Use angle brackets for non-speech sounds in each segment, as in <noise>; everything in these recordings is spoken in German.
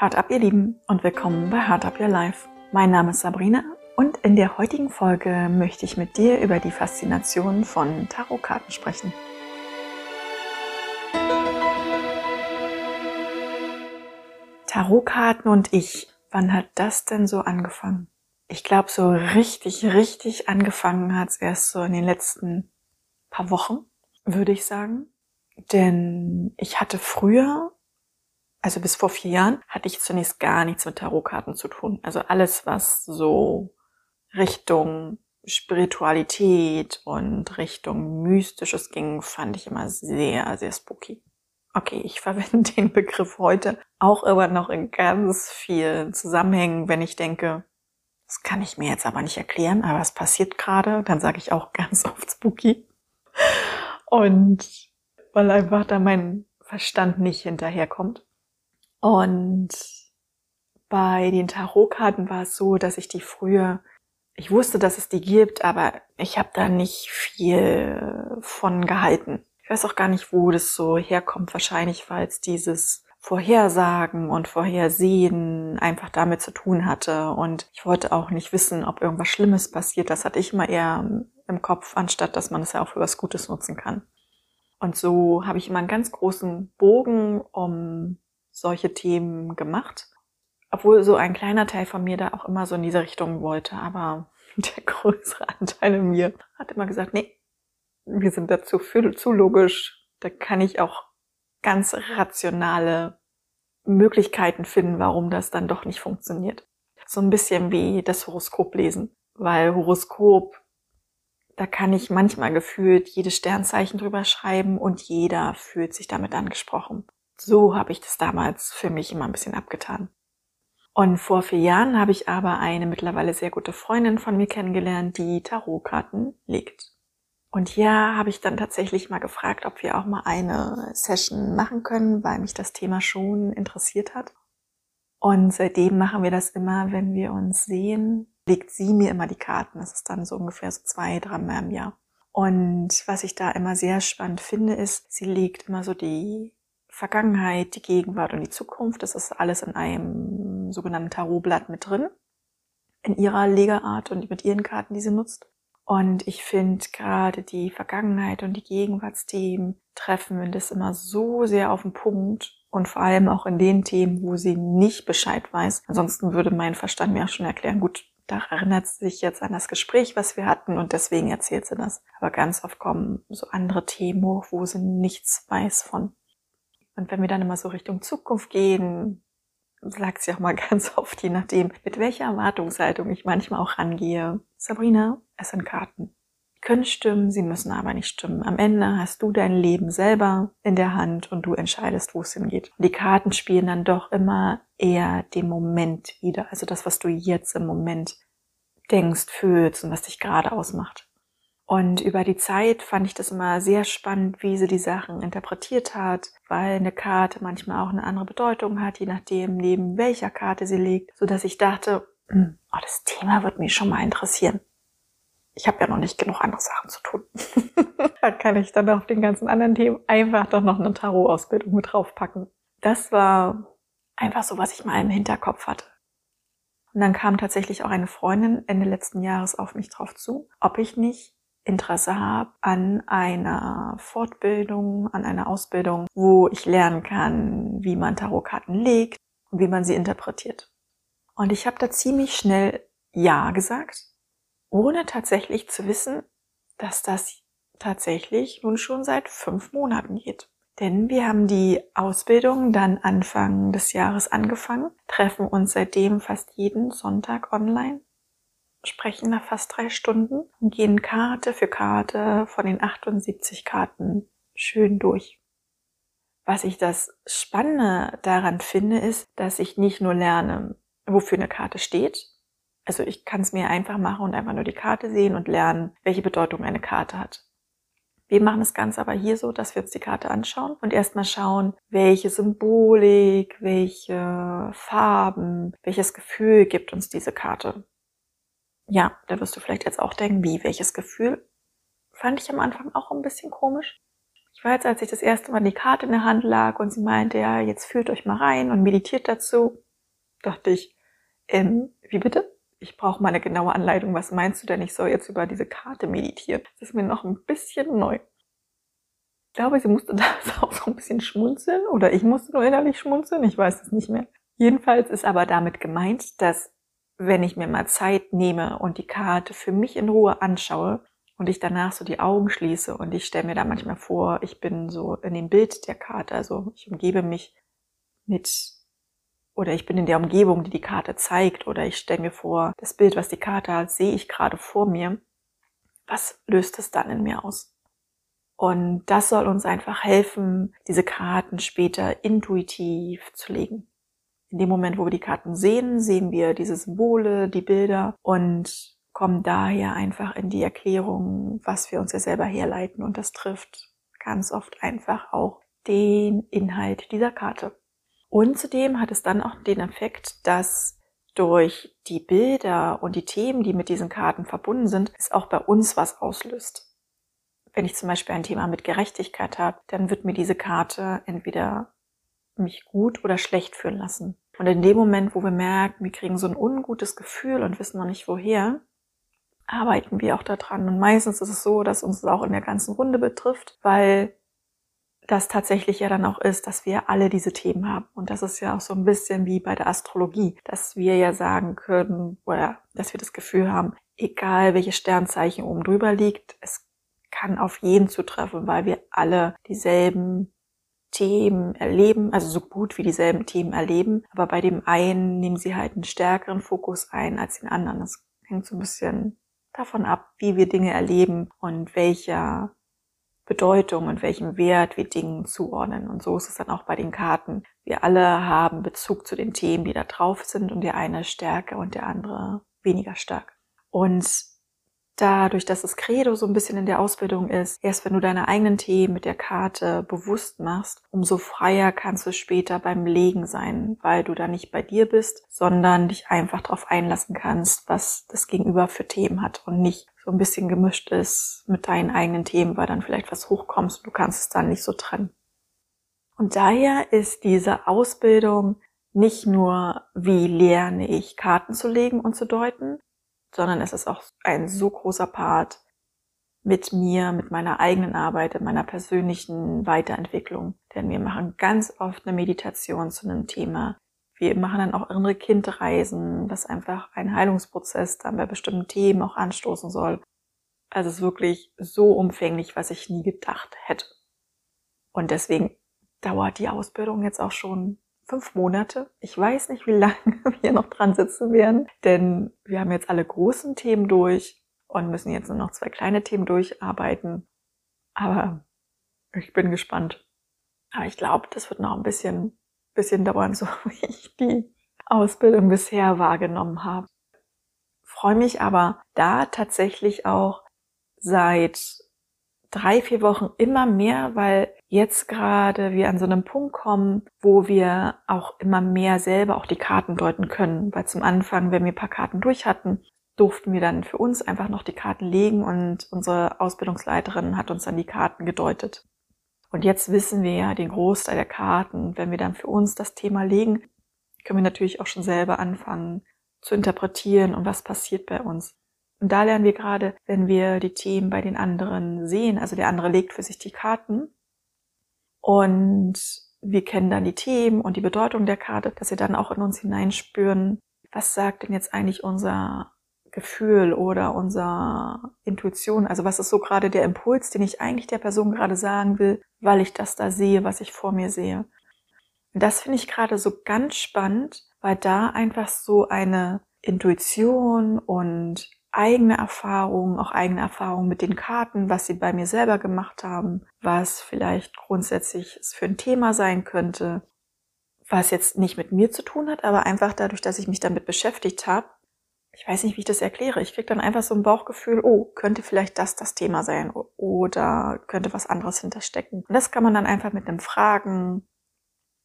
Hard up, ihr Lieben, und willkommen bei Hard up Your Life. Mein Name ist Sabrina und in der heutigen Folge möchte ich mit dir über die Faszination von Tarotkarten sprechen. Tarotkarten und ich, wann hat das denn so angefangen? Ich glaube, so richtig, richtig angefangen hat es erst so in den letzten paar Wochen, würde ich sagen. Denn ich hatte früher also bis vor vier Jahren, hatte ich zunächst gar nichts mit Tarotkarten zu tun. Also alles, was so Richtung Spiritualität und Richtung Mystisches ging, fand ich immer sehr, sehr spooky. Okay, ich <laughs> verwende den Begriff heute auch immer noch in ganz vielen Zusammenhängen, wenn ich denke, das kann ich mir jetzt aber nicht erklären, aber es passiert gerade, dann sage ich auch <laughs> ganz oft spooky. Und weil einfach da mein Verstand nicht hinterherkommt. Und bei den Tarotkarten war es so, dass ich die früher, ich wusste, dass es die gibt, aber ich habe da nicht viel von gehalten. Ich weiß auch gar nicht, wo das so herkommt. Wahrscheinlich, weil es dieses Vorhersagen und Vorhersehen einfach damit zu tun hatte. Und ich wollte auch nicht wissen, ob irgendwas Schlimmes passiert. Das hatte ich immer eher im Kopf, anstatt dass man es ja auch für was Gutes nutzen kann. Und so habe ich immer einen ganz großen Bogen um solche Themen gemacht. Obwohl so ein kleiner Teil von mir da auch immer so in diese Richtung wollte. Aber <laughs> der größere Anteil in mir hat immer gesagt, nee, wir sind dazu viel, zu logisch. Da kann ich auch ganz rationale Möglichkeiten finden, warum das dann doch nicht funktioniert. So ein bisschen wie das Horoskop lesen. Weil Horoskop, da kann ich manchmal gefühlt jedes Sternzeichen drüber schreiben und jeder fühlt sich damit angesprochen. So habe ich das damals für mich immer ein bisschen abgetan. Und vor vier Jahren habe ich aber eine mittlerweile sehr gute Freundin von mir kennengelernt, die Tarotkarten legt. Und hier habe ich dann tatsächlich mal gefragt, ob wir auch mal eine Session machen können, weil mich das Thema schon interessiert hat. Und seitdem machen wir das immer, wenn wir uns sehen, legt sie mir immer die Karten. Das ist dann so ungefähr so zwei, dreimal im Jahr. Und was ich da immer sehr spannend finde, ist, sie legt immer so die Vergangenheit, die Gegenwart und die Zukunft. Das ist alles in einem sogenannten Tarotblatt mit drin. In ihrer Legeart und mit ihren Karten, die sie nutzt. Und ich finde gerade die Vergangenheit und die Gegenwartsthemen treffen das immer so sehr auf den Punkt und vor allem auch in den Themen, wo sie nicht Bescheid weiß. Ansonsten würde mein Verstand mir auch schon erklären, gut, da erinnert sie sich jetzt an das Gespräch, was wir hatten und deswegen erzählt sie das. Aber ganz oft kommen so andere Themen hoch, wo sie nichts weiß von. Und wenn wir dann immer so Richtung Zukunft gehen, sagt sie auch mal <laughs> ganz oft, je nachdem, mit welcher Erwartungshaltung ich manchmal auch rangehe. Sabrina, es sind Karten. Die können stimmen, sie müssen aber nicht stimmen. Am Ende hast du dein Leben selber in der Hand und du entscheidest, wo es hingeht. Und die Karten spielen dann doch immer eher den Moment wieder. Also das, was du jetzt im Moment denkst, fühlst und was dich gerade ausmacht. Und über die Zeit fand ich das immer sehr spannend, wie sie die Sachen interpretiert hat, weil eine Karte manchmal auch eine andere Bedeutung hat, je nachdem, neben welcher Karte sie liegt, so dass ich dachte, hm, oh, das Thema wird mich schon mal interessieren. Ich habe ja noch nicht genug andere Sachen zu tun. <laughs> da kann ich dann auf den ganzen anderen Themen einfach doch noch eine Tarot-Ausbildung mit draufpacken. Das war einfach so, was ich mal im Hinterkopf hatte. Und dann kam tatsächlich auch eine Freundin Ende letzten Jahres auf mich drauf zu, ob ich nicht Interesse habe an einer Fortbildung, an einer Ausbildung, wo ich lernen kann, wie man Tarotkarten legt und wie man sie interpretiert. Und ich habe da ziemlich schnell Ja gesagt, ohne tatsächlich zu wissen, dass das tatsächlich nun schon seit fünf Monaten geht. Denn wir haben die Ausbildung dann Anfang des Jahres angefangen, treffen uns seitdem fast jeden Sonntag online sprechen da fast drei Stunden und gehen Karte für Karte von den 78 Karten schön durch. Was ich das Spannende daran finde, ist, dass ich nicht nur lerne, wofür eine Karte steht. Also ich kann es mir einfach machen und einfach nur die Karte sehen und lernen, welche Bedeutung eine Karte hat. Wir machen das Ganze aber hier so, dass wir uns die Karte anschauen und erstmal schauen, welche Symbolik, welche Farben, welches Gefühl gibt uns diese Karte. Ja, da wirst du vielleicht jetzt auch denken, wie, welches Gefühl? Fand ich am Anfang auch ein bisschen komisch. Ich weiß, als ich das erste Mal die Karte in der Hand lag und sie meinte, ja, jetzt fühlt euch mal rein und meditiert dazu, dachte ich, ähm, wie bitte? Ich brauche mal eine genaue Anleitung. Was meinst du denn? Ich soll jetzt über diese Karte meditieren. Das ist mir noch ein bisschen neu. Ich glaube, sie musste <laughs> da auch so ein bisschen schmunzeln oder ich musste nur innerlich schmunzeln. Ich weiß es nicht mehr. Jedenfalls ist aber damit gemeint, dass wenn ich mir mal Zeit nehme und die Karte für mich in Ruhe anschaue und ich danach so die Augen schließe und ich stelle mir da manchmal vor, ich bin so in dem Bild der Karte, also ich umgebe mich mit oder ich bin in der Umgebung, die die Karte zeigt oder ich stelle mir vor, das Bild, was die Karte hat, sehe ich gerade vor mir. Was löst es dann in mir aus? Und das soll uns einfach helfen, diese Karten später intuitiv zu legen. In dem Moment, wo wir die Karten sehen, sehen wir diese Symbole, die Bilder und kommen daher einfach in die Erklärung, was wir uns ja selber herleiten. Und das trifft ganz oft einfach auch den Inhalt dieser Karte. Und zudem hat es dann auch den Effekt, dass durch die Bilder und die Themen, die mit diesen Karten verbunden sind, es auch bei uns was auslöst. Wenn ich zum Beispiel ein Thema mit Gerechtigkeit habe, dann wird mir diese Karte entweder mich gut oder schlecht fühlen lassen. Und in dem Moment, wo wir merken, wir kriegen so ein ungutes Gefühl und wissen noch nicht woher, arbeiten wir auch daran. Und meistens ist es so, dass uns das auch in der ganzen Runde betrifft, weil das tatsächlich ja dann auch ist, dass wir alle diese Themen haben. Und das ist ja auch so ein bisschen wie bei der Astrologie, dass wir ja sagen können, oder dass wir das Gefühl haben, egal welches Sternzeichen oben drüber liegt, es kann auf jeden zutreffen, weil wir alle dieselben Themen erleben, also so gut wie dieselben Themen erleben. Aber bei dem einen nehmen sie halt einen stärkeren Fokus ein als den anderen. Das hängt so ein bisschen davon ab, wie wir Dinge erleben und welcher Bedeutung und welchem Wert wir Dingen zuordnen. Und so ist es dann auch bei den Karten. Wir alle haben Bezug zu den Themen, die da drauf sind und der eine stärker und der andere weniger stark. Und dadurch, dass das Credo so ein bisschen in der Ausbildung ist, erst wenn du deine eigenen Themen mit der Karte bewusst machst, umso freier kannst du später beim Legen sein, weil du da nicht bei dir bist, sondern dich einfach darauf einlassen kannst, was das Gegenüber für Themen hat und nicht so ein bisschen gemischt ist mit deinen eigenen Themen, weil dann vielleicht was hochkommst und du kannst es dann nicht so trennen. Und daher ist diese Ausbildung nicht nur, wie lerne ich Karten zu legen und zu deuten, sondern es ist auch ein so großer Part mit mir, mit meiner eigenen Arbeit, in meiner persönlichen Weiterentwicklung. Denn wir machen ganz oft eine Meditation zu einem Thema, wir machen dann auch innere Kindreisen, was einfach ein Heilungsprozess dann bei bestimmten Themen auch anstoßen soll. Also es ist wirklich so umfänglich, was ich nie gedacht hätte. Und deswegen dauert die Ausbildung jetzt auch schon fünf Monate. Ich weiß nicht, wie lange <laughs> wir noch dran sitzen werden, denn wir haben jetzt alle großen Themen durch und müssen jetzt nur noch zwei kleine Themen durcharbeiten. Aber ich bin gespannt. Aber ich glaube, das wird noch ein bisschen bisschen dauern, <laughs> so wie ich die Ausbildung bisher wahrgenommen habe. Freue mich aber da tatsächlich auch seit drei, vier Wochen immer mehr, weil jetzt gerade wir an so einem Punkt kommen, wo wir auch immer mehr selber auch die Karten deuten können. Weil zum Anfang, wenn wir ein paar Karten durch hatten, durften wir dann für uns einfach noch die Karten legen und unsere Ausbildungsleiterin hat uns dann die Karten gedeutet. Und jetzt wissen wir ja den Großteil der Karten. Wenn wir dann für uns das Thema legen, können wir natürlich auch schon selber anfangen zu interpretieren und was passiert bei uns. Und da lernen wir gerade, wenn wir die Themen bei den anderen sehen, also der andere legt für sich die Karten und wir kennen dann die Themen und die Bedeutung der Karte, dass wir dann auch in uns hineinspüren, was sagt denn jetzt eigentlich unser Gefühl oder unser Intuition. Also was ist so gerade der Impuls, den ich eigentlich der Person gerade sagen will, weil ich das da sehe, was ich vor mir sehe. Das finde ich gerade so ganz spannend, weil da einfach so eine Intuition und eigene Erfahrungen, auch eigene Erfahrungen mit den Karten, was sie bei mir selber gemacht haben, was vielleicht grundsätzlich für ein Thema sein könnte, was jetzt nicht mit mir zu tun hat, aber einfach dadurch, dass ich mich damit beschäftigt habe, ich weiß nicht, wie ich das erkläre. Ich kriege dann einfach so ein Bauchgefühl, oh, könnte vielleicht das das Thema sein oder könnte was anderes hinterstecken. Und das kann man dann einfach mit einem Fragen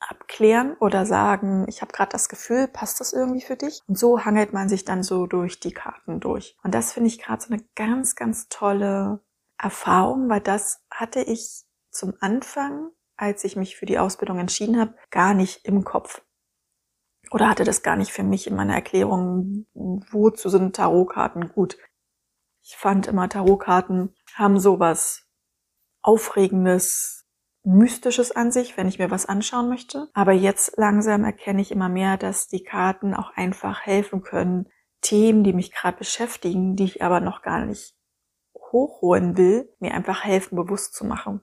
abklären oder sagen, ich habe gerade das Gefühl, passt das irgendwie für dich? Und so hangelt man sich dann so durch die Karten durch. Und das finde ich gerade so eine ganz, ganz tolle Erfahrung, weil das hatte ich zum Anfang, als ich mich für die Ausbildung entschieden habe, gar nicht im Kopf. oder hatte das gar nicht für mich in meiner Erklärung, wozu sind Tarotkarten gut. Ich fand immer Tarotkarten haben sowas Aufregendes, Mystisches an sich, wenn ich mir was anschauen möchte. Aber jetzt langsam erkenne ich immer mehr, dass die Karten auch einfach helfen können, Themen, die mich gerade beschäftigen, die ich aber noch gar nicht hochholen will, mir einfach helfen, bewusst zu machen.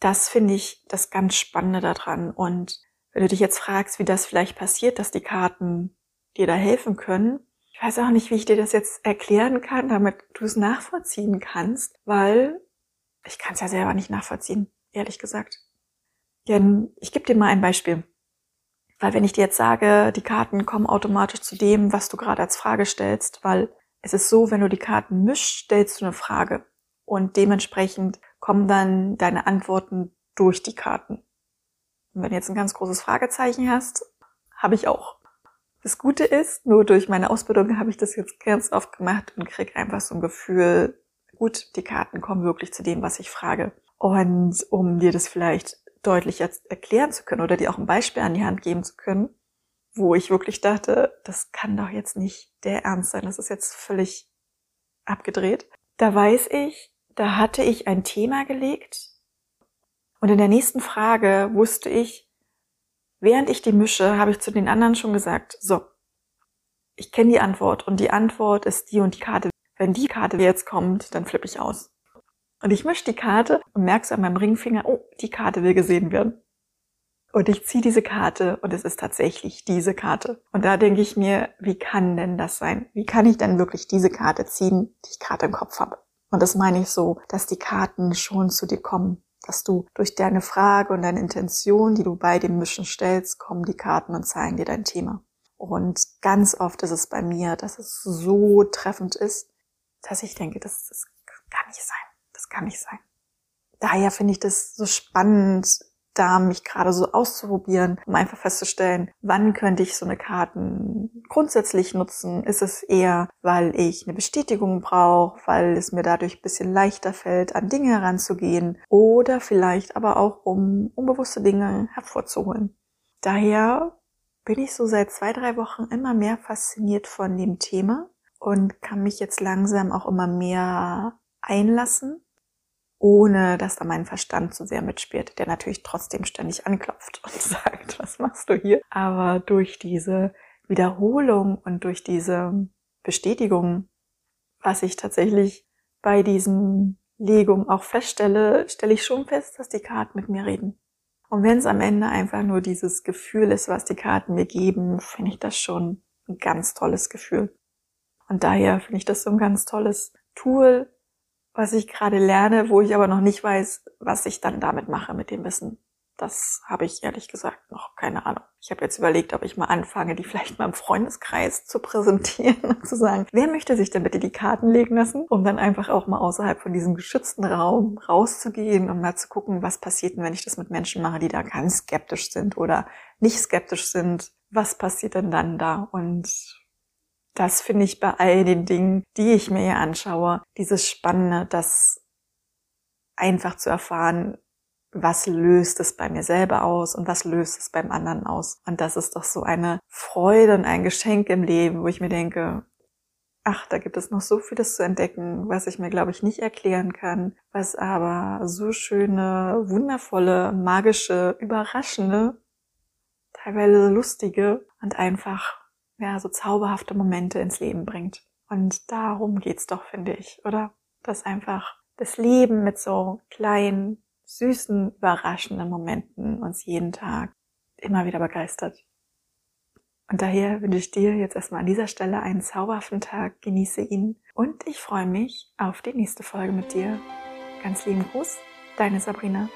Das finde ich das ganz Spannende daran. Und wenn du dich jetzt fragst, wie das vielleicht passiert, dass die Karten dir da helfen können, ich weiß auch nicht, wie ich dir das jetzt erklären kann, damit du es nachvollziehen kannst, weil ich kann es ja selber nicht nachvollziehen, ehrlich gesagt. Denn ich gebe dir mal ein Beispiel. Weil wenn ich dir jetzt sage, die Karten kommen automatisch zu dem, was du gerade als Frage stellst, weil es ist so, wenn du die Karten mischst, stellst du eine Frage und dementsprechend kommen dann deine Antworten durch die Karten. Und wenn du jetzt ein ganz großes Fragezeichen hast, habe ich auch. Das Gute ist, nur durch meine Ausbildung habe ich das jetzt ganz oft gemacht und krieg einfach so ein Gefühl, gut, die Karten kommen wirklich zu dem, was ich frage. Und um dir das vielleicht deutlich jetzt erklären zu können oder dir auch ein Beispiel an die Hand geben zu können, wo ich wirklich dachte, das kann doch jetzt nicht der Ernst sein, das ist jetzt völlig abgedreht. Da weiß ich, da hatte ich ein Thema gelegt, und in der nächsten Frage wusste ich, während ich die mische, habe ich zu den anderen schon gesagt, so, ich kenne die Antwort und die Antwort ist die und die Karte. Wenn die Karte jetzt kommt, dann flippe ich aus. Und ich mische die Karte und merke so an meinem Ringfinger, oh, die Karte will gesehen werden. Und ich ziehe diese Karte und es ist tatsächlich diese Karte. Und da denke ich mir, wie kann denn das sein? Wie kann ich denn wirklich diese Karte ziehen, die ich gerade im Kopf habe? Und das meine ich so, dass die Karten schon zu dir kommen dass du durch deine Frage und deine Intention, die du bei dem Mischen stellst, kommen die Karten und zeigen dir dein Thema. Und ganz oft ist es bei mir, dass es so treffend ist, dass ich denke, das, das kann nicht sein. Kann nicht sein. Daher finde ich das so spannend, da mich gerade so auszuprobieren, um einfach festzustellen, wann könnte ich so eine Karten grundsätzlich nutzen? Ist es eher, weil ich eine Bestätigung brauche, weil es mir dadurch ein bisschen leichter fällt, an Dinge heranzugehen oder vielleicht aber auch, um unbewusste Dinge hervorzuholen. Daher bin ich so seit zwei, drei Wochen immer mehr fasziniert von dem Thema und kann mich jetzt langsam auch immer mehr einlassen ohne dass da mein Verstand zu sehr mitspielt, der natürlich trotzdem ständig anklopft und <laughs> sagt, was machst du hier? Aber durch diese Wiederholung und durch diese Bestätigung, was ich tatsächlich bei diesen Legungen auch feststelle, stelle ich schon fest, dass die Karten mit mir reden. Und wenn es am Ende einfach nur dieses Gefühl ist, was die Karten mir geben, finde ich das schon ein ganz tolles Gefühl. Und daher finde ich das so ein ganz tolles Tool, was ich gerade lerne, wo ich aber noch nicht weiß, was ich dann damit mache mit dem Wissen. Das habe ich ehrlich gesagt noch keine Ahnung. Ich habe jetzt überlegt, ob ich mal anfange, die vielleicht mal im Freundeskreis zu präsentieren <laughs> und zu sagen, wer möchte sich denn bitte die Karten legen lassen, um dann einfach auch mal außerhalb von diesem geschützten Raum rauszugehen und mal zu gucken, was passiert denn, wenn ich das mit Menschen mache, die da ganz skeptisch sind oder nicht skeptisch sind. Was passiert denn dann da? Und das finde ich bei all den Dingen, die ich mir hier anschaue, dieses Spannende, das einfach zu erfahren, was löst es bei mir selber aus und was löst es beim anderen aus. Und das ist doch so eine Freude und ein Geschenk im Leben, wo ich mir denke, ach, da gibt es noch so vieles zu entdecken, was ich mir, glaube ich, nicht erklären kann, was aber so schöne, wundervolle, magische, überraschende, teilweise lustige und einfach ja, so zauberhafte Momente ins Leben bringt. Und darum geht's doch, finde ich, oder? Dass einfach das Leben mit so kleinen, süßen, überraschenden Momenten uns jeden Tag immer wieder begeistert. Und daher wünsche ich dir jetzt erstmal an dieser Stelle einen zauberhaften Tag, genieße ihn und ich freue mich auf die nächste Folge mit dir. Ganz lieben Gruß, deine Sabrina.